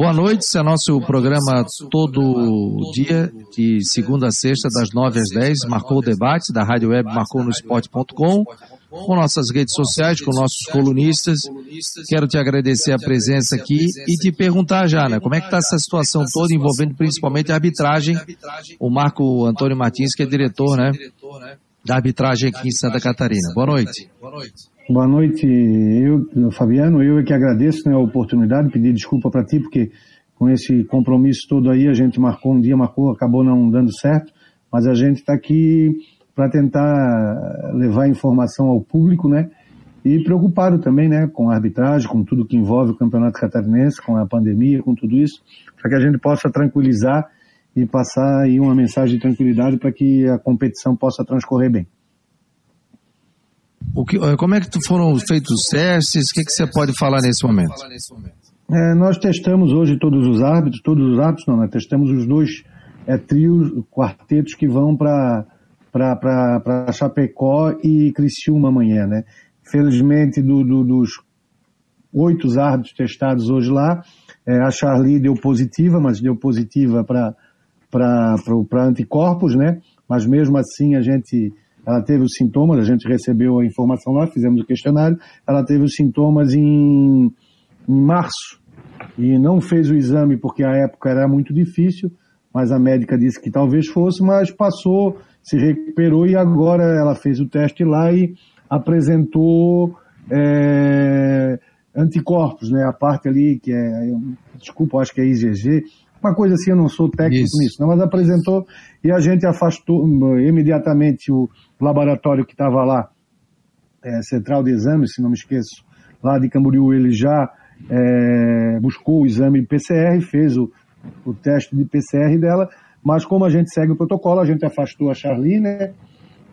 Boa noite, esse é nosso programa todo dia, de segunda a sexta, das nove às dez. Marcou o debate da Rádio Web, marcou no esporte.com, com nossas redes sociais, com nossos colunistas. Quero te agradecer a presença aqui e te perguntar já, né? Como é que está essa situação toda envolvendo principalmente a arbitragem? O Marco Antônio Martins, que é diretor, né? Da arbitragem aqui em Santa Catarina. Boa noite. Boa noite. Boa noite, eu, Fabiano. Eu é que agradeço né, a oportunidade, pedir desculpa para ti, porque com esse compromisso todo aí, a gente marcou um dia, marcou, acabou não dando certo, mas a gente está aqui para tentar levar informação ao público, né? E preocupado também, né, com a arbitragem, com tudo que envolve o Campeonato Catarinense, com a pandemia, com tudo isso, para que a gente possa tranquilizar e passar aí uma mensagem de tranquilidade para que a competição possa transcorrer bem. O que, eh, como é que foram feitos os testes? O que, que você pode falar nesse momento? É, nós testamos hoje todos os árbitros, todos os árbitros não, nós testamos os dois é, trios, quartetos que vão para para Chapecó e Criciúma amanhã, né? Felizmente do, do, dos oito árbitros testados hoje lá, é, a Charlie deu positiva, mas deu positiva para anticorpos, né? Mas mesmo assim a gente ela teve os sintomas, a gente recebeu a informação lá, fizemos o questionário, ela teve os sintomas em, em março e não fez o exame porque a época era muito difícil, mas a médica disse que talvez fosse, mas passou, se recuperou e agora ela fez o teste lá e apresentou é, anticorpos, né? A parte ali que é, desculpa, acho que é IgG, uma coisa assim, eu não sou técnico Isso. nisso, não, mas apresentou e a gente afastou imediatamente o laboratório que estava lá, é, Central de Exames, se não me esqueço, lá de Camboriú, ele já é, buscou o exame PCR, fez o, o teste de PCR dela, mas como a gente segue o protocolo, a gente afastou a Charlie, né?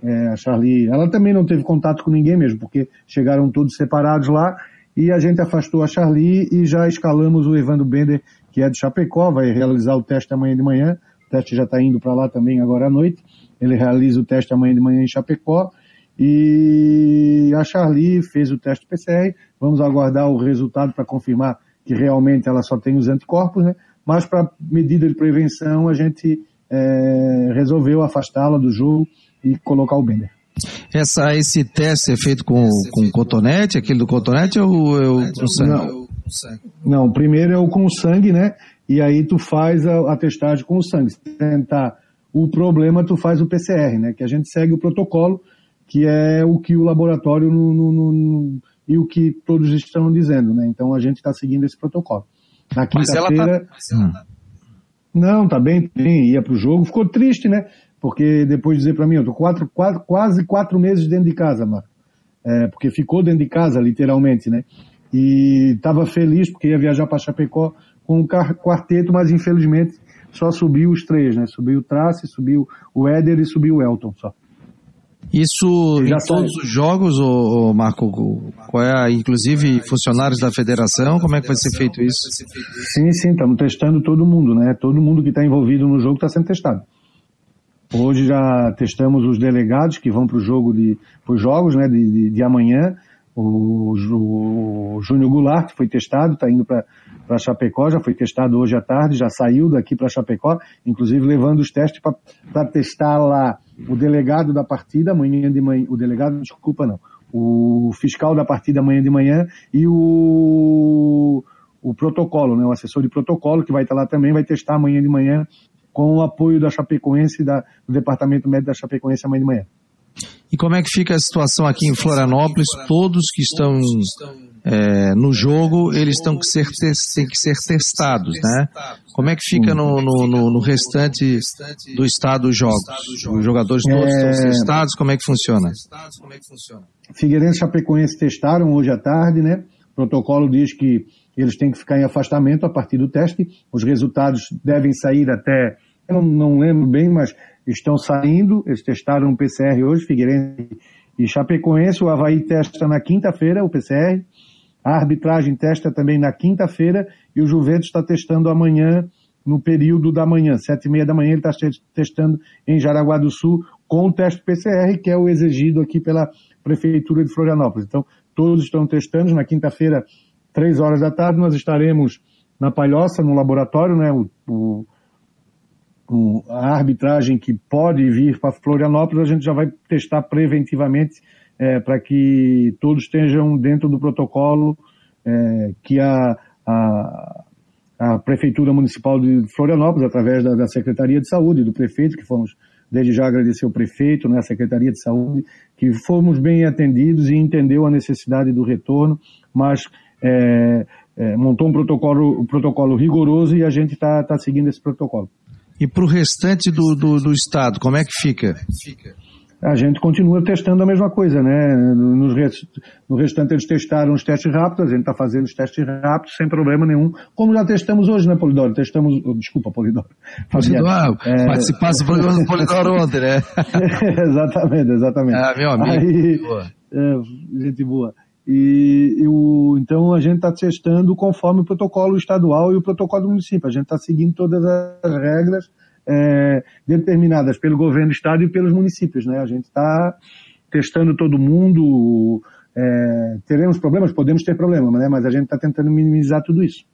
É, a Charlie, ela também não teve contato com ninguém mesmo, porque chegaram todos separados lá, e a gente afastou a Charlie e já escalamos o Evandro Bender, que é de Chapecó, vai realizar o teste amanhã de manhã, o teste já está indo para lá também agora à noite, ele realiza o teste amanhã de manhã em Chapecó, e a Charlie fez o teste PCR, vamos aguardar o resultado para confirmar que realmente ela só tem os anticorpos, né? Mas para medida de prevenção a gente é, resolveu afastá-la do jogo e colocar o Bender. Essa, esse teste é feito com, com cotonete, aquele do cotonete ou é o com sangue? Não, primeiro é o com sangue, né? E aí tu faz a, a testagem com o sangue. Se tentar o problema, tu faz o PCR, né? Que a gente segue o protocolo que é o que o laboratório no, no, no, e o que todos estão dizendo, né? Então a gente está seguindo esse protocolo. Na quinta-feira. Tá... Não, tá bem, bem, ia pro jogo, ficou triste, né? Porque depois de dizer para mim, eu tô quatro, quatro, quase quatro meses dentro de casa, Marco. É, porque ficou dentro de casa, literalmente, né? E estava feliz porque ia viajar para Chapecó com um quarteto, mas infelizmente só subiu os três, né? Subiu o Trace, subiu o Éder e subiu o Elton só. Isso em todos os jogos, ô, ô, Marco? Qual é, inclusive funcionários da federação? Como é que vai ser feito isso? Sim, sim, estamos testando todo mundo, né? Todo mundo que está envolvido no jogo está sendo testado. Hoje já testamos os delegados que vão para o jogo de, para os jogos, né? De, de, de amanhã. O, o, Júnior Goulart foi testado, está indo para Chapecó, já foi testado hoje à tarde, já saiu daqui para Chapecó, inclusive levando os testes para testar lá o delegado da partida amanhã de manhã, o delegado, desculpa não, o fiscal da partida amanhã de manhã e o, o protocolo, né, o assessor de protocolo que vai estar lá também, vai testar amanhã de manhã com o apoio da Chapecoense, da, do Departamento Médico da Chapecoense amanhã de manhã. E como é que fica a situação aqui em Florianópolis? Todos que estão é, no jogo, eles têm que, ser têm que ser testados, né? Como é que fica no, no, no restante do estado os jogos? Os jogadores todos é... estão testados, como é que funciona? Figueirense e Chapecoense testaram hoje à tarde, né? O protocolo diz que eles têm que ficar em afastamento a partir do teste. Os resultados devem sair até, eu não, não lembro bem, mas estão saindo. Eles testaram o PCR hoje, Figueirense e Chapecoense. O Havaí testa na quinta-feira o PCR. A arbitragem testa também na quinta-feira e o Juventus está testando amanhã, no período da manhã, sete e meia da manhã, ele está testando em Jaraguá do Sul com o teste PCR, que é o exigido aqui pela Prefeitura de Florianópolis. Então, todos estão testando. Na quinta-feira, três horas da tarde, nós estaremos na palhoça, no laboratório, né? O, o, o, a arbitragem que pode vir para Florianópolis, a gente já vai testar preventivamente é, para que todos estejam dentro do protocolo é, que a, a, a Prefeitura Municipal de Florianópolis, através da, da Secretaria de Saúde, do prefeito, que fomos desde já agradecer o prefeito, né, a Secretaria de Saúde, que fomos bem atendidos e entendeu a necessidade do retorno, mas é, é, montou um protocolo, um protocolo rigoroso e a gente está tá seguindo esse protocolo. E para o restante do, do, do, estado, como é que fica? A gente continua testando a mesma coisa, né? No, no restante eles testaram os testes rápidos, a gente está fazendo os testes rápidos sem problema nenhum, como já testamos hoje, né, Polidoro? Testamos, oh, desculpa, Polidoro. Polidoro, é... participasse do programa do Polidoro ontem, né? exatamente, exatamente. Ah, meu amigo. Aí, boa. É, gente boa. E, então a gente está testando conforme o protocolo estadual e o protocolo do município. A gente está seguindo todas as regras é, determinadas pelo governo do estado e pelos municípios. Né? A gente está testando todo mundo. É, teremos problemas? Podemos ter problemas, né? mas a gente está tentando minimizar tudo isso.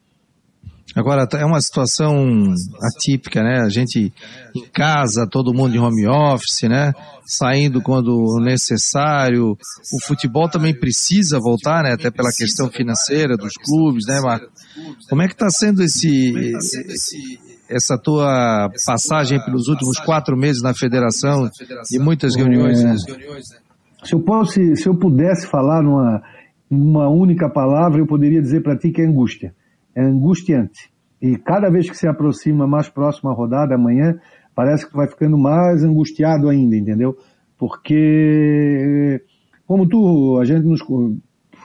Agora, é uma situação atípica, né? A gente em casa, todo mundo em home office, né? Saindo quando necessário. O futebol também precisa voltar, né? Até pela questão financeira dos clubes, né, Marco? Como é que está sendo esse, essa tua passagem pelos últimos quatro meses na federação e muitas reuniões? Né? Se, eu posso, se eu pudesse falar numa, uma única palavra, eu poderia dizer para ti que é angústia é angustiante. E cada vez que se aproxima mais próximo a rodada, amanhã, parece que vai ficando mais angustiado ainda, entendeu? Porque, como tu, a gente nos.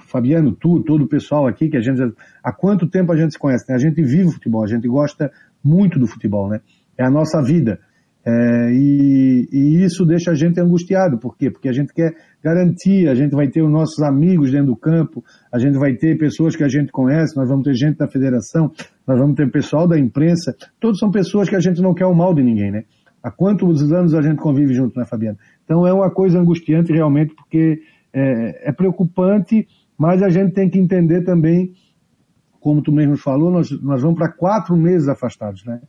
Fabiano, tu, todo o pessoal aqui, que a gente. Há quanto tempo a gente se conhece? Né? A gente vive o futebol, a gente gosta muito do futebol, né? É a nossa vida. É, e, e, isso deixa a gente angustiado. Por quê? Porque a gente quer garantir, a gente vai ter os nossos amigos dentro do campo, a gente vai ter pessoas que a gente conhece, nós vamos ter gente da federação, nós vamos ter pessoal da imprensa, todos são pessoas que a gente não quer o mal de ninguém, né? Há quantos anos a gente convive junto, né, Fabiano? Então é uma coisa angustiante realmente, porque é, é preocupante, mas a gente tem que entender também, como tu mesmo falou, nós, nós vamos para quatro meses afastados, né?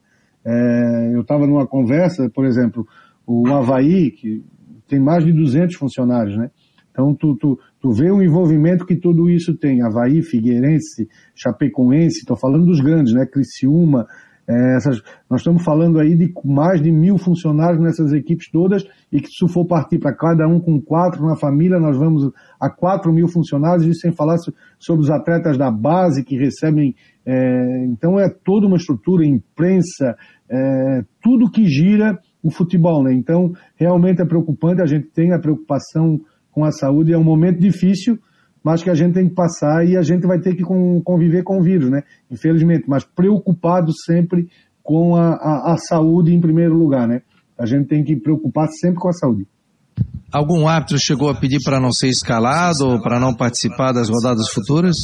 É, eu estava numa conversa, por exemplo, o Havaí, que tem mais de 200 funcionários, né? Então, tu, tu, tu vê o envolvimento que tudo isso tem. Havaí, Figueirense, Chapecoense, estou falando dos grandes, né? Criciúma, é, essas, nós estamos falando aí de mais de mil funcionários nessas equipes todas e que se for partir para cada um com quatro na família, nós vamos a quatro mil funcionários e sem falar sobre os atletas da base que recebem. É, então é toda uma estrutura, imprensa, é, tudo que gira o futebol, né? Então realmente é preocupante, a gente tem a preocupação com a saúde, é um momento difícil, mas que a gente tem que passar e a gente vai ter que conviver com o vírus, né? Infelizmente, mas preocupado sempre com a, a, a saúde em primeiro lugar, né? A gente tem que preocupar sempre com a saúde. Algum árbitro chegou a pedir para não ser escalado ou para não participar das rodadas futuras?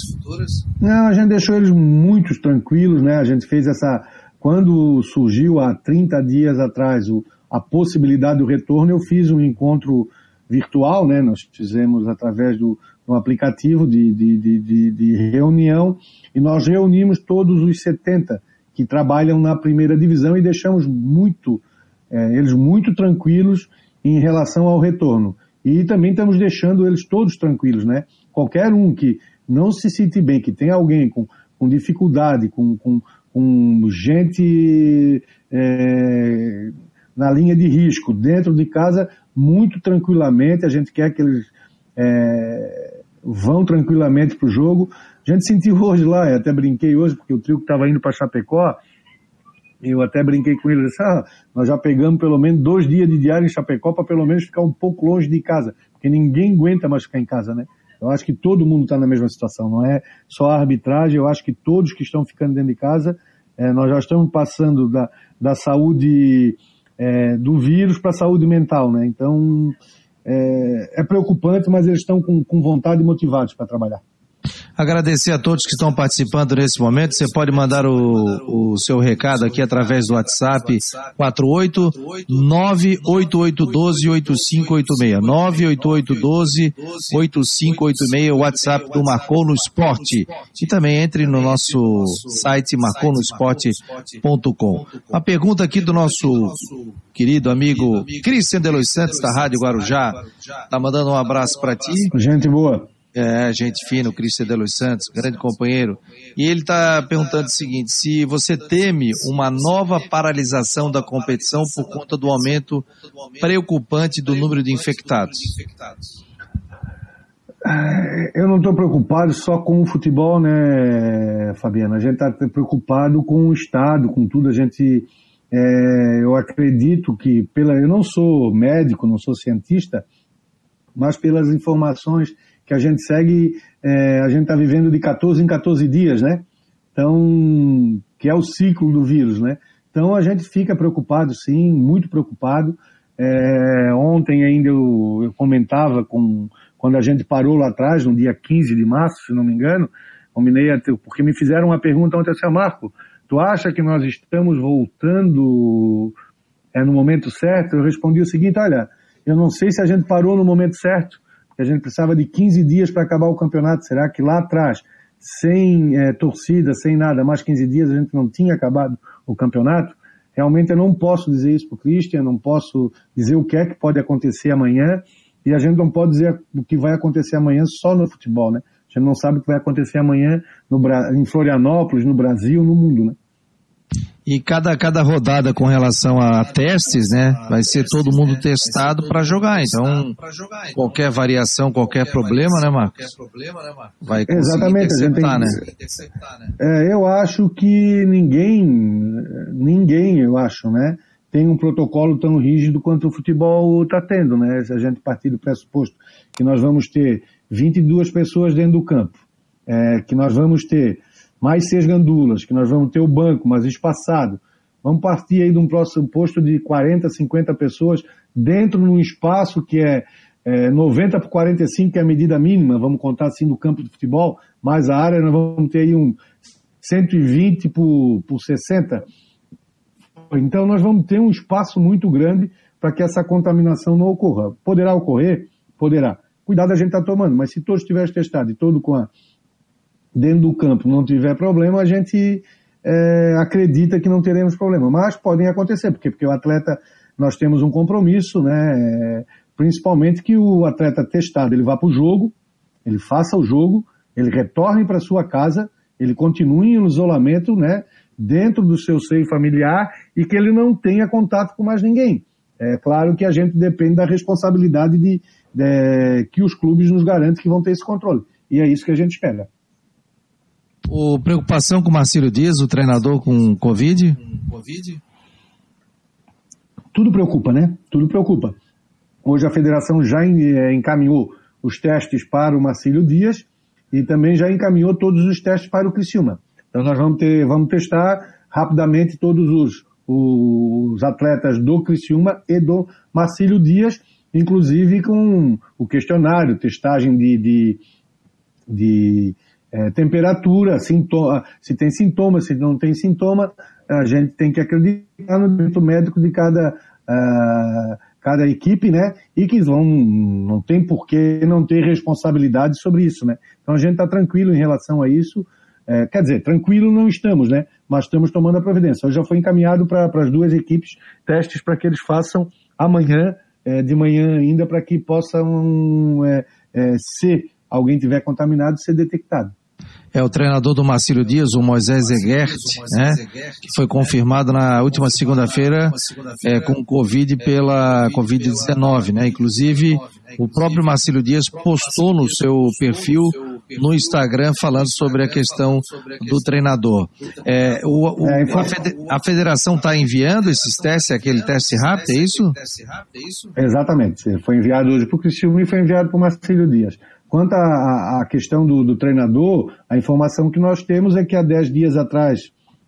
Não, a gente deixou eles muito tranquilos, né? A gente fez essa. Quando surgiu há 30 dias atrás o, a possibilidade do retorno, eu fiz um encontro virtual, né? Nós fizemos através do, um aplicativo de, de, de, de, reunião e nós reunimos todos os 70 que trabalham na primeira divisão e deixamos muito, é, eles muito tranquilos em relação ao retorno. E também estamos deixando eles todos tranquilos, né? Qualquer um que não se sinta bem, que tem alguém com, com dificuldade, com, com, com gente é, na linha de risco dentro de casa, muito tranquilamente, a gente quer que eles é, vão tranquilamente para o jogo. A gente sentiu hoje lá, eu até brinquei hoje, porque o trio que estava indo para Chapecó, eu até brinquei com ele, disse, ah, nós já pegamos pelo menos dois dias de diário em Chapecó para pelo menos ficar um pouco longe de casa, porque ninguém aguenta mais ficar em casa, né? Eu acho que todo mundo está na mesma situação, não é só a arbitragem, eu acho que todos que estão ficando dentro de casa, é, nós já estamos passando da, da saúde é, do vírus para a saúde mental, né? Então, é, é preocupante, mas eles estão com, com vontade e motivados para trabalhar. Agradecer a todos que estão participando nesse momento. Você pode mandar o, o seu recado aqui através do WhatsApp 48 98812 8586. 98812 8586, o WhatsApp do Marcou no Esporte. E também entre no nosso site marconosport.com. Uma pergunta aqui do nosso querido amigo Cristian Delois Santos, da Rádio Guarujá. Tá mandando um abraço para ti. Gente boa. É, gente fina, o Cristian Delos Santos, grande companheiro. E ele está perguntando o seguinte: se você teme uma nova paralisação da competição por conta do aumento preocupante do número de infectados. É, eu não estou preocupado só com o futebol, né, Fabiana? A gente está preocupado com o Estado, com tudo. A gente, é, eu acredito que, pela, eu não sou médico, não sou cientista, mas pelas informações que a gente segue, é, a gente está vivendo de 14 em 14 dias, né? Então, que é o ciclo do vírus, né? Então a gente fica preocupado, sim, muito preocupado. É, ontem ainda eu, eu, comentava com quando a gente parou lá atrás, no dia 15 de março, se não me engano, combinei porque me fizeram uma pergunta ontem assim, Marco, tu acha que nós estamos voltando é, no momento certo? Eu respondi o seguinte, olha, eu não sei se a gente parou no momento certo, que a gente precisava de 15 dias para acabar o campeonato. Será que lá atrás, sem é, torcida, sem nada, mais 15 dias a gente não tinha acabado o campeonato? Realmente eu não posso dizer isso para o Christian, não posso dizer o que é que pode acontecer amanhã, e a gente não pode dizer o que vai acontecer amanhã só no futebol, né? A gente não sabe o que vai acontecer amanhã no, em Florianópolis, no Brasil, no mundo, né? E cada, cada rodada com relação a testes, né, vai ser todo mundo testado para jogar. Então, qualquer variação, qualquer problema, né, Marcos? Vai Exatamente, a gente tem né? É, eu acho que ninguém, ninguém, eu acho, né, tem um protocolo tão rígido quanto o futebol está tendo, né? Se a gente partir do pressuposto que nós vamos ter 22 pessoas dentro do campo, é, que nós vamos ter mais seis gandulas, que nós vamos ter o banco mais espaçado. Vamos partir aí de um próximo posto de 40, 50 pessoas dentro de um espaço que é, é 90 por 45, que é a medida mínima, vamos contar assim do campo de futebol, mais a área, nós vamos ter aí um 120 por, por 60. Então nós vamos ter um espaço muito grande para que essa contaminação não ocorra. Poderá ocorrer? Poderá. Cuidado a gente está tomando, mas se todos estiverem testados e todo com a dentro do campo não tiver problema, a gente é, acredita que não teremos problema. Mas podem acontecer, porque, porque o atleta, nós temos um compromisso, né? principalmente que o atleta testado, ele vá para o jogo, ele faça o jogo, ele retorne para sua casa, ele continue em isolamento, né? Dentro do seu seio familiar e que ele não tenha contato com mais ninguém. É claro que a gente depende da responsabilidade de, de que os clubes nos garantem que vão ter esse controle. E é isso que a gente espera. O preocupação com o Marcelo Dias, o treinador com Covid? Covid? Tudo preocupa, né? Tudo preocupa. Hoje a federação já eh, encaminhou os testes para o Marcelo Dias e também já encaminhou todos os testes para o Criciúma. Então nós vamos ter, vamos testar rapidamente todos os, os atletas do Criciúma e do Marcelo Dias, inclusive com o questionário, testagem de, de, de é, temperatura, sintoma, se tem sintoma, se não tem sintoma, a gente tem que acreditar no médico de cada, uh, cada equipe, né? E que vão, não tem por que não ter responsabilidade sobre isso, né? Então a gente está tranquilo em relação a isso. É, quer dizer, tranquilo não estamos, né? Mas estamos tomando a providência. Já foi encaminhado para as duas equipes testes para que eles façam amanhã, é, de manhã ainda, para que possam, é, é, se alguém tiver contaminado, ser detectado é o treinador do Marcílio Dias, o Moisés Egert, né, que foi confirmado na última segunda-feira é, com Covid pela Covid-19, né? Inclusive, o próprio Marcílio Dias postou no seu perfil no Instagram falando sobre a questão do treinador. É, o, o, a, federação está enviando esses testes, aquele teste rápido, é isso? Exatamente. Foi enviado hoje para o Cristiano e foi enviado para o Marcílio Dias. Quanto à questão do, do, treinador, a informação que nós temos é que há 10 dias atrás,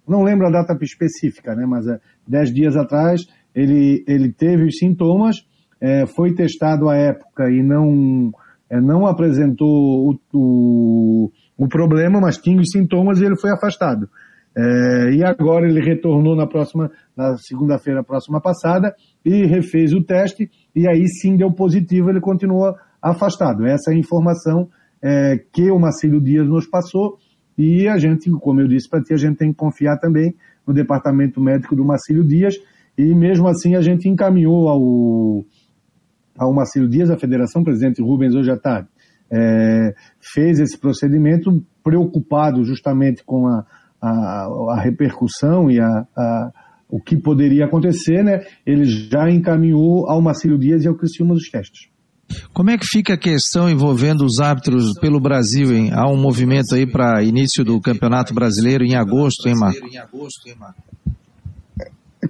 não lembro a data específica, né, mas há 10 dias atrás ele, ele teve os sintomas, é, foi testado à época e não, é, não apresentou o, o, o problema, mas tinha os sintomas e ele foi afastado. É, e agora ele retornou na próxima, na segunda-feira próxima passada e refez o teste e aí sim deu positivo, ele continua afastado. Essa é a informação é, que o Marcelo Dias nos passou e a gente, como eu disse para ti, a gente tem que confiar também no departamento médico do Marcílio Dias e mesmo assim a gente encaminhou ao, ao Marcílio Dias, a federação, presidente Rubens hoje à tarde, é, fez esse procedimento preocupado justamente com a, a, a repercussão e a, a, o que poderia acontecer, né? Ele já encaminhou ao Marcílio Dias e ao Criciúma os testes. Como é que fica a questão envolvendo os árbitros pelo Brasil, hein? Há um movimento aí para início do Campeonato Brasileiro em agosto, hein, Marco?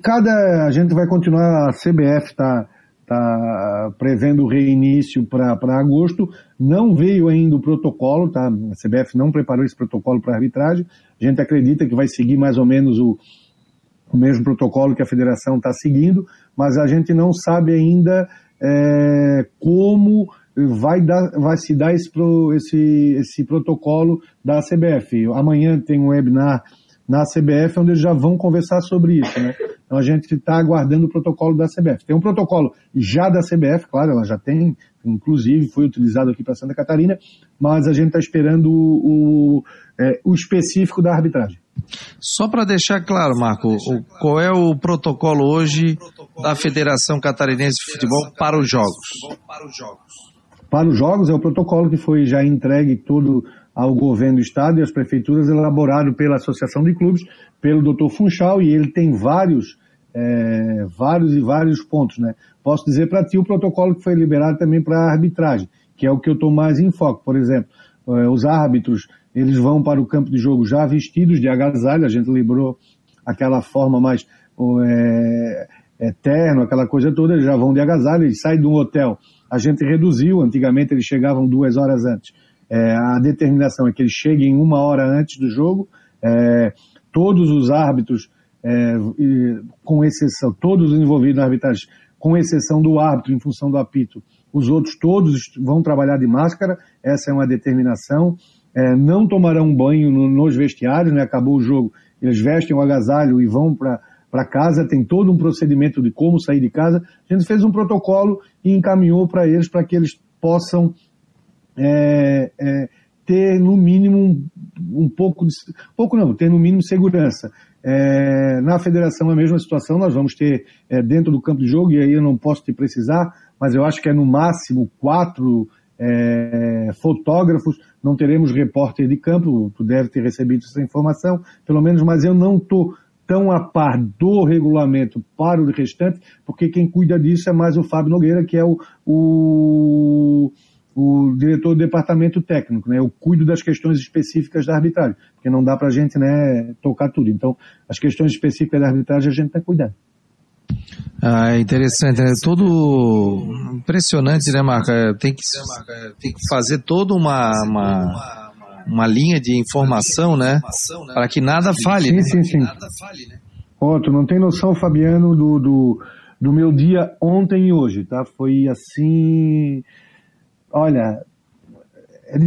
Cada, a gente vai continuar, a CBF está tá prevendo o reinício para agosto, não veio ainda o protocolo, tá? A CBF não preparou esse protocolo para arbitragem, a gente acredita que vai seguir mais ou menos o, o mesmo protocolo que a federação está seguindo, mas a gente não sabe ainda é, como vai, dar, vai se dar esse, esse, esse protocolo da CBF. Amanhã tem um webinar na CBF onde eles já vão conversar sobre isso, né? Então a gente está aguardando o protocolo da CBF. Tem um protocolo já da CBF, claro, ela já tem, inclusive foi utilizado aqui para Santa Catarina, mas a gente está esperando o, o, é, o específico da arbitragem. Só para deixar claro, Marco, o, qual é o protocolo hoje da Federação Catarinense de Futebol para os jogos? Para os jogos é o protocolo que foi já entregue todo ao governo do estado e às prefeituras, elaborado pela Associação de Clubes, pelo Dr. Funchal, e ele tem vários, é, vários e vários pontos, né? Posso dizer para ti o protocolo que foi liberado também para a arbitragem, que é o que eu estou mais em foco. Por exemplo, é, os árbitros eles vão para o campo de jogo já vestidos de agasalho, a gente lembrou aquela forma mais é, eterno, aquela coisa toda, eles já vão de agasalho, eles saem de um hotel. A gente reduziu, antigamente eles chegavam duas horas antes. É, a determinação é que eles cheguem uma hora antes do jogo, é, todos os árbitros, é, com exceção, todos os envolvidos na arbitragem, com exceção do árbitro em função do apito, os outros todos vão trabalhar de máscara, essa é uma determinação é, não tomarão banho no, nos vestiários, né? acabou o jogo, eles vestem o agasalho e vão para casa, tem todo um procedimento de como sair de casa. A gente fez um protocolo e encaminhou para eles para que eles possam é, é, ter no mínimo um, um, pouco de, pouco não, ter no mínimo segurança. É, na federação é a mesma situação, nós vamos ter é, dentro do campo de jogo, e aí eu não posso te precisar, mas eu acho que é no máximo quatro é, fotógrafos, não teremos repórter de campo, tu deve ter recebido essa informação, pelo menos, mas eu não estou tão a par do regulamento para o restante, porque quem cuida disso é mais o Fábio Nogueira, que é o, o, o diretor do departamento técnico, né? Eu cuido das questões específicas da arbitragem, porque não dá para a gente, né, tocar tudo. Então, as questões específicas da arbitragem a gente está cuidando. Ah, interessante, né? Tudo impressionante, né, Marca? É, tem que, tem que fazer toda uma, uma, uma linha de informação, né? Para que nada falhe. Sim, né? sim, sim. Ó, tu não tem noção, Fabiano, do, do, do meu dia ontem e hoje, tá? Foi assim. Olha, é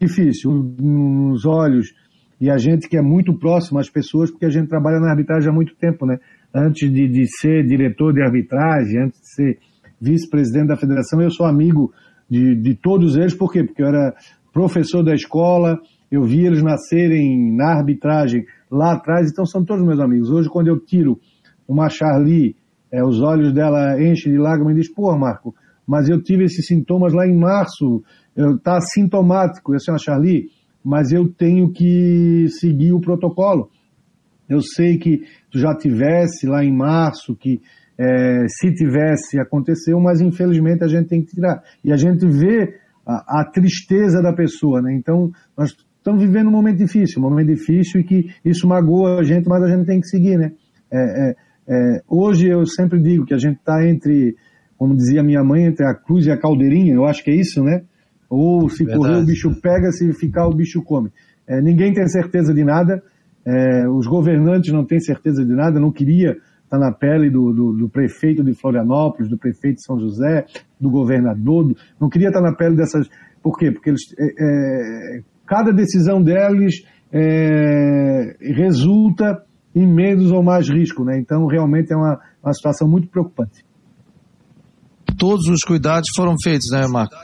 difícil. Nos olhos e a gente que é muito próximo às pessoas, porque a gente trabalha na arbitragem há muito tempo, né? Antes de, de ser diretor de arbitragem, antes de ser vice-presidente da federação, eu sou amigo de, de todos eles, por quê? Porque eu era professor da escola, eu vi eles nascerem na arbitragem lá atrás, então são todos meus amigos. Hoje, quando eu tiro uma Charlie, é, os olhos dela enchem de lágrimas e diz, pô, Marco, mas eu tive esses sintomas lá em março, eu, tá sintomático, eu sou uma Charlie, mas eu tenho que seguir o protocolo. Eu sei que tu já tivesse lá em março, que é, se tivesse aconteceu, mas infelizmente a gente tem que tirar. E a gente vê a, a tristeza da pessoa, né? Então, nós estamos vivendo um momento difícil, um momento difícil e que isso magoa a gente, mas a gente tem que seguir, né? É, é, é hoje eu sempre digo que a gente está entre, como dizia minha mãe, entre a cruz e a caldeirinha, eu acho que é isso, né? Ou se Verdade. correr o bicho pega, se ficar o bicho come. É, ninguém tem certeza de nada, é, os governantes não têm certeza de nada, não queria estar na pele do, do, do, prefeito de Florianópolis, do prefeito de São José, do governador, do, não queria estar na pele dessas. Por quê? Porque eles é, é, cada decisão deles é, resulta em menos ou mais risco, né? Então, realmente é uma, uma situação muito preocupante. Todos os cuidados foram feitos, né, Marco?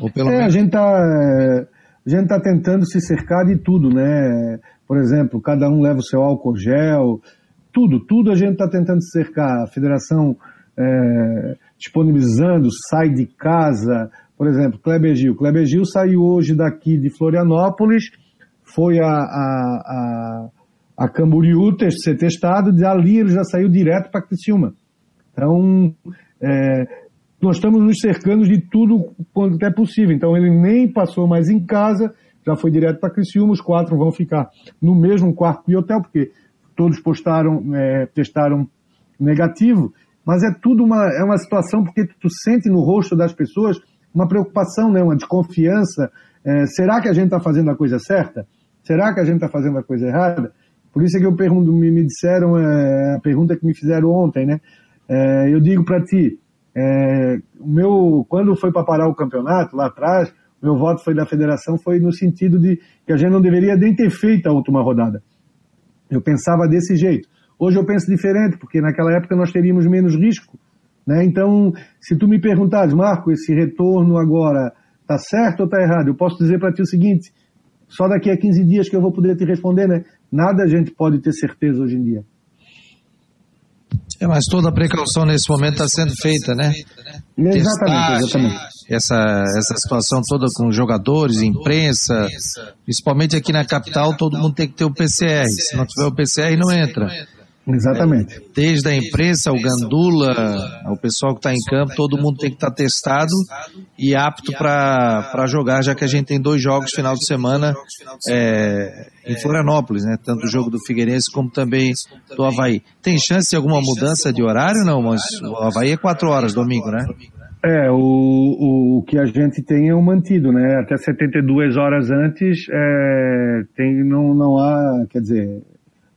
Ou pelo é, menos... a gente está a gente tá tentando se cercar de tudo, né? Por exemplo, cada um leva o seu álcool gel, tudo, tudo a gente está tentando se cercar. A federação é, disponibilizando, sai de casa, por exemplo, Kleber Gil. Kleber Gil saiu hoje daqui de Florianópolis, foi a, a, a, a Camboriú ter, ser testado, dali ele já saiu direto para Criciúma. Então, é, nós estamos nos cercando de tudo quanto é possível. Então, ele nem passou mais em casa, já foi direto para Criciúma, os quatro vão ficar no mesmo quarto de hotel, porque todos postaram, é, testaram negativo, mas é tudo uma, é uma situação porque tu sente no rosto das pessoas uma preocupação, né, uma desconfiança. É, será que a gente está fazendo a coisa certa? Será que a gente está fazendo a coisa errada? Por isso é que eu pergunto, me, me disseram é, a pergunta que me fizeram ontem, né? É, eu digo para ti, é, meu, quando foi para parar o campeonato lá atrás, meu voto foi da federação foi no sentido de que a gente não deveria nem ter feito a última rodada. Eu pensava desse jeito. Hoje eu penso diferente, porque naquela época nós teríamos menos risco né? Então, se tu me perguntares, Marco, esse retorno agora está certo ou está errado? Eu posso dizer para ti o seguinte, só daqui a 15 dias que eu vou poder te responder, né? Nada a gente pode ter certeza hoje em dia. É, mas toda a precaução nesse momento está sendo feita, né? Exatamente, exatamente. Essa, essa situação toda com jogadores, imprensa, principalmente aqui na capital, todo mundo tem que ter o PCR. Se não tiver o PCR, não entra. Exatamente. Desde a imprensa, o Gandula, o pessoal que está em campo, todo mundo tem que estar tá testado e apto para jogar, já que a gente tem dois jogos final de semana é, em Florianópolis, né? Tanto o jogo do Figueirense como também do Havaí. Tem chance de alguma mudança de horário? Não, mas o Havaí é quatro horas domingo, né? É, o, o, o, que a gente tem é o mantido, né? Até 72 horas antes, é, tem, não, não há, quer dizer,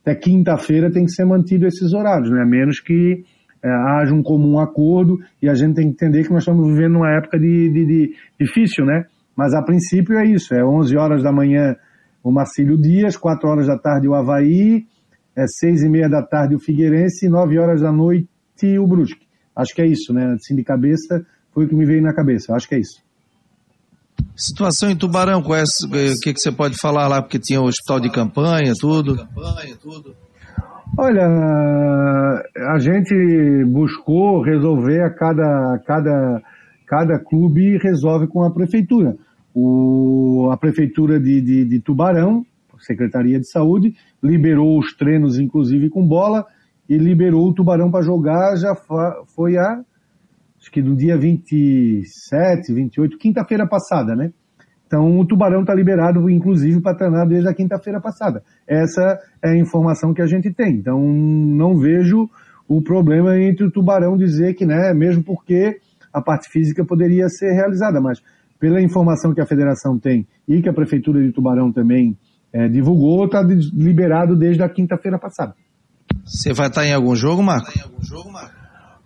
até quinta-feira tem que ser mantido esses horários, né? A menos que é, haja um comum acordo e a gente tem que entender que nós estamos vivendo uma época de, de, de difícil, né? Mas a princípio é isso, é 11 horas da manhã o Marcílio Dias, 4 horas da tarde o Havaí, é 6 e meia da tarde o Figueirense e 9 horas da noite o Brusque. Acho que é isso, né? Assim de cabeça, foi o que me veio na cabeça, acho que é isso. Situação em Tubarão, qual é, o que, que você pode falar lá? Porque tinha o hospital de campanha, tudo. Olha, a gente buscou resolver a cada, cada, cada clube resolve com a prefeitura. O, a prefeitura de, de, de Tubarão, Secretaria de Saúde, liberou os treinos, inclusive com bola, e liberou o Tubarão para jogar, já foi a acho que do dia 27, 28, quinta-feira passada, né? Então o Tubarão está liberado, inclusive, para treinar desde a quinta-feira passada. Essa é a informação que a gente tem. Então não vejo o problema entre o Tubarão dizer que, né, mesmo porque a parte física poderia ser realizada, mas pela informação que a federação tem e que a prefeitura de Tubarão também é, divulgou, está liberado desde a quinta-feira passada. Você vai estar em algum jogo, Marco? Vai estar em algum jogo, Marco?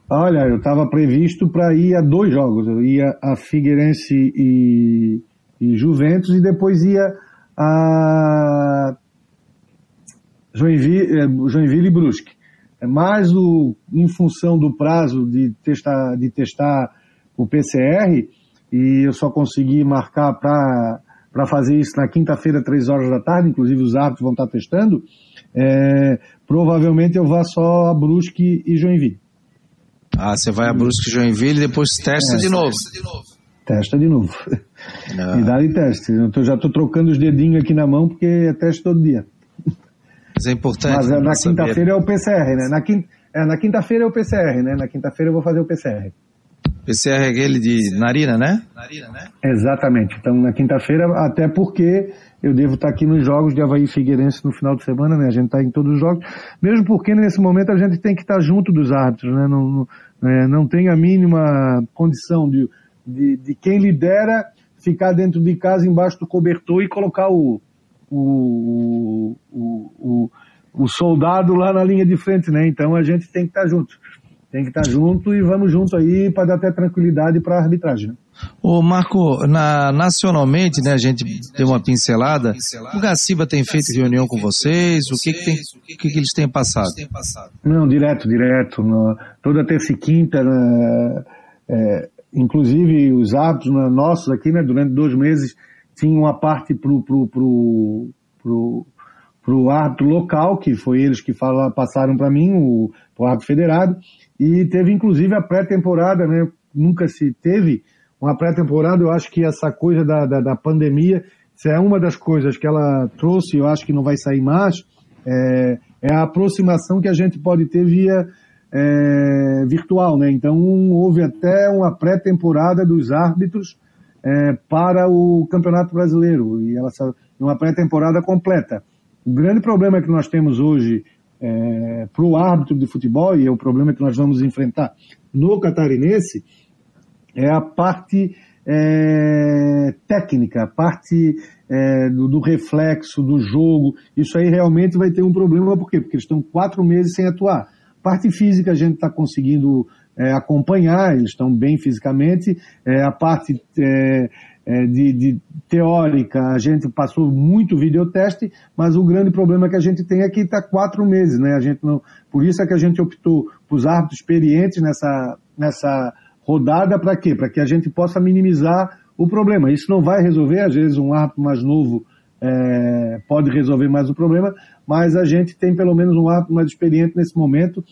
Olha, eu estava previsto para ir a dois jogos. Eu ia a Figueirense e, e Juventus e depois ia a Joinville, é, Joinville e Brusque. É mais o, em função do prazo de testar, de testar o PCR, e eu só consegui marcar para fazer isso na quinta-feira, três horas da tarde, inclusive os árbitros vão estar testando, é, provavelmente eu vá só a Brusque e Joinville. Ah, você vai a Brusque Joinville e depois testa é, de novo. Testa de novo. Ah. E dá de teste. Eu tô, já estou trocando os dedinhos aqui na mão porque é teste todo dia. Mas é importante. Mas é, na quinta-feira é o PCR, né? Na, quinta, é, na quinta-feira é o PCR, né? Na quinta-feira eu vou fazer o PCR. PCR é aquele de narina, né? Narina, né? Exatamente. Então, na quinta-feira, até porque eu devo estar aqui nos jogos de Havaí Figueirense no final de semana, né? A gente está em todos os jogos. Mesmo porque nesse momento a gente tem que estar junto dos árbitros, né? Não, não, é, não tem a mínima condição de, de, de, quem lidera ficar dentro de casa embaixo do cobertor e colocar o, o, o, o, o soldado lá na linha de frente, né? Então a gente tem que estar junto. Tem que estar junto e vamos junto aí para dar até tranquilidade para a arbitragem. Né? Ô Marco, na, nacionalmente, né, a gente deu uma pincelada. O Gaciba tem feito reunião com vocês? O que, que, tem, o que, que eles têm passado? Não, direto, direto. No, toda terça e quinta, né, é, inclusive os atos né, nossos aqui, né, durante dois meses, tinha uma parte pro, pro, pro, pro, pro árbitro local, que foi eles que falaram, passaram para mim, o árbitro federado, e teve inclusive a pré-temporada, né, nunca se teve uma pré-temporada, eu acho que essa coisa da, da, da, pandemia, isso é uma das coisas que ela trouxe, eu acho que não vai sair mais, é, é a aproximação que a gente pode ter via é, virtual, né? Então houve até uma pré-temporada dos árbitros é, para o Campeonato Brasileiro e ela uma pré-temporada completa. O grande problema que nós temos hoje é, para o árbitro de futebol e é o problema que nós vamos enfrentar no catarinense é a parte é, técnica, a parte é, do, do, reflexo, do jogo. Isso aí realmente vai ter um problema, por quê? Porque eles estão quatro meses sem atuar. Parte física a gente está conseguindo é, acompanhar, eles estão bem fisicamente. É, a parte é, é, de, de, teórica, a gente passou muito videoteste, mas o grande problema que a gente tem é que está quatro meses, né? A gente não, por isso é que a gente optou por os árbitros experientes nessa, nessa rodada para quê? Para que a gente possa minimizar o problema. Isso não vai resolver, às vezes um árbitro mais novo é, pode resolver mais o problema, mas a gente tem pelo menos um árbitro mais experiente nesse momento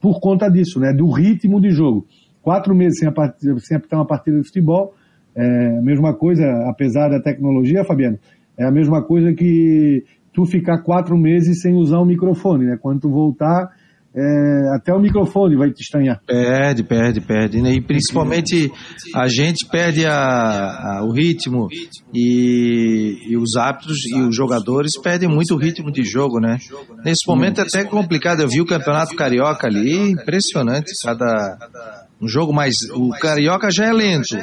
por conta disso, né? Do ritmo de jogo. Quatro meses sem, partida, sem apitar uma partida de futebol, é a mesma coisa, apesar da tecnologia, Fabiano, é a mesma coisa que tu ficar quatro meses sem usar o microfone, né? Quando tu voltar, é, até o microfone vai te estranhar. Perde, perde, perde. Né? E principalmente a gente perde a, a, o ritmo e, e, os hábitos e os jogadores perdem muito o ritmo de jogo, né? Nesse momento é até complicado. Eu vi o Campeonato Carioca ali, impressionante. Cada um jogo mais. O Carioca já é lento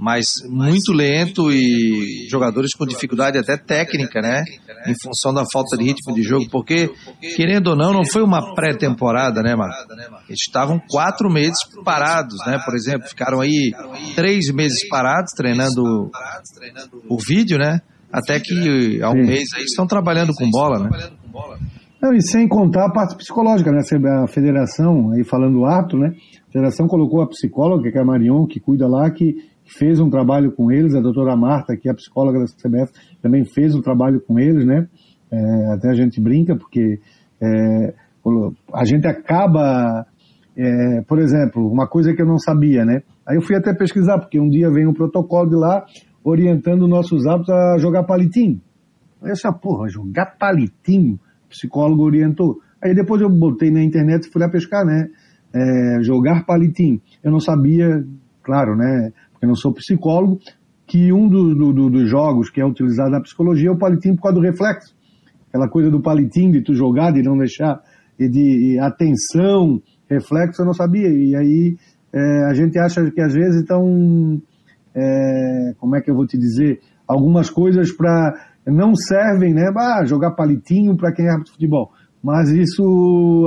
mas muito lento e jogadores com dificuldade até técnica, né? Em função da falta de ritmo de jogo, porque, querendo ou não, não foi uma pré-temporada, né, Marco? Eles estavam quatro meses parados, né? Por exemplo, ficaram aí três meses parados treinando o vídeo, né? Até que há um mês aí estão trabalhando com bola, né? Não, e sem contar a parte psicológica, né? A federação, aí falando do ato, né? A federação colocou a psicóloga, que é a Marion, que cuida lá, que fez um trabalho com eles, a doutora Marta, que é a psicóloga da CBF, também fez um trabalho com eles, né? É, até a gente brinca, porque é, a gente acaba, é, por exemplo, uma coisa que eu não sabia, né? Aí eu fui até pesquisar, porque um dia vem um protocolo de lá orientando nossos hábitos a jogar palitinho. Aí eu ah, porra, jogar palitinho? O psicólogo orientou. Aí depois eu botei na internet e fui lá pescar, né? É, jogar palitinho. Eu não sabia, claro, né? Eu não sou psicólogo, que um do, do, dos jogos que é utilizado na psicologia é o palitinho por causa do reflexo. Aquela coisa do palitinho, de tu jogar, de não deixar, e de atenção, reflexo, eu não sabia. E aí é, a gente acha que às vezes estão, é, como é que eu vou te dizer, algumas coisas para não servem, né? Ah, jogar palitinho para quem é árbitro de futebol. Mas isso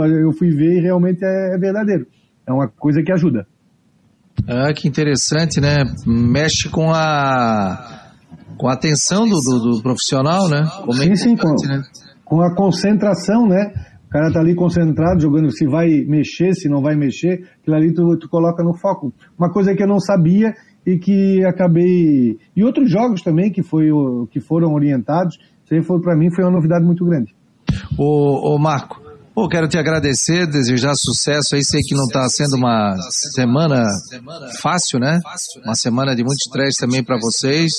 eu fui ver e realmente é, é verdadeiro. É uma coisa que ajuda. Ah, que interessante, né? Mexe com a com a atenção do, do, do profissional, né? Como é sim, sim, com, né? com a concentração, né? O cara tá ali concentrado, jogando se vai mexer, se não vai mexer, aquilo ali tu, tu coloca no foco. Uma coisa que eu não sabia e que acabei... E outros jogos também que, foi, que foram orientados, isso aí foi, para mim foi uma novidade muito grande. Ô, ô Marco, Pô, quero te agradecer, desejar sucesso aí. Sei que não está sendo uma semana fácil, né? Uma semana de muito estresse também para vocês.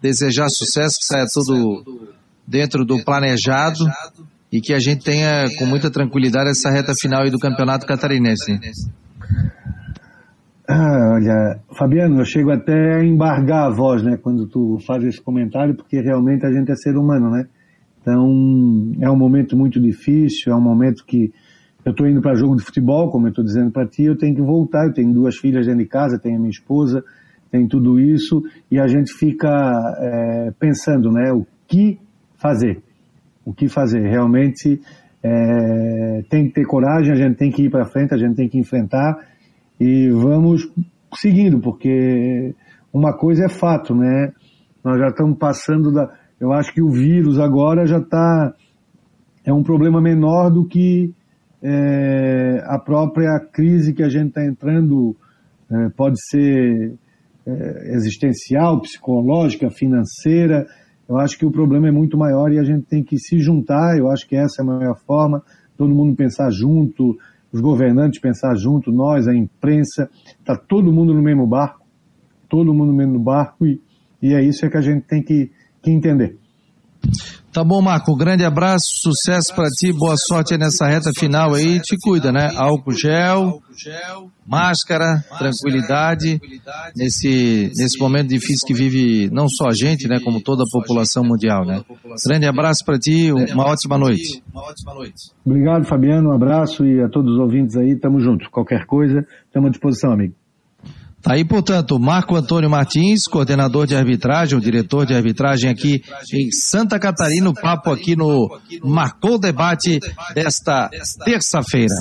Desejar sucesso, que saia tudo dentro do planejado e que a gente tenha com muita tranquilidade essa reta final aí do Campeonato Catarinense. Ah, olha, Fabiano, eu chego até a embargar a voz, né, quando tu faz esse comentário, porque realmente a gente é ser humano, né? Então, é um momento muito difícil, é um momento que eu estou indo para jogo de futebol, como eu estou dizendo para ti, eu tenho que voltar, eu tenho duas filhas dentro de casa, tenho a minha esposa, tem tudo isso, e a gente fica é, pensando, né, o que fazer? O que fazer? Realmente é, tem que ter coragem, a gente tem que ir para frente, a gente tem que enfrentar, e vamos seguindo, porque uma coisa é fato, né? Nós já estamos passando da. Eu acho que o vírus agora já está. É um problema menor do que é, a própria crise que a gente está entrando. É, pode ser é, existencial, psicológica, financeira. Eu acho que o problema é muito maior e a gente tem que se juntar. Eu acho que essa é a maior forma. Todo mundo pensar junto, os governantes pensar junto, nós, a imprensa, está todo mundo no mesmo barco, todo mundo no mesmo barco e e é isso é que a gente tem que, que entender. Tá bom, Marco. Grande abraço, sucesso para ti, boa sorte nessa reta final aí. Te cuida, né? Álcool gel, máscara, tranquilidade nesse, nesse momento difícil que vive não só a gente, né, como toda a população mundial, né? Grande abraço para ti, uma ótima noite. Obrigado, Fabiano. Um abraço e a todos os ouvintes aí. Tamo junto. Qualquer coisa, estamos à disposição, amigo. Tá aí, portanto, Marco Antônio Martins, coordenador de arbitragem, o diretor de arbitragem aqui em Santa Catarina, o papo aqui no Marcou Debate desta terça-feira.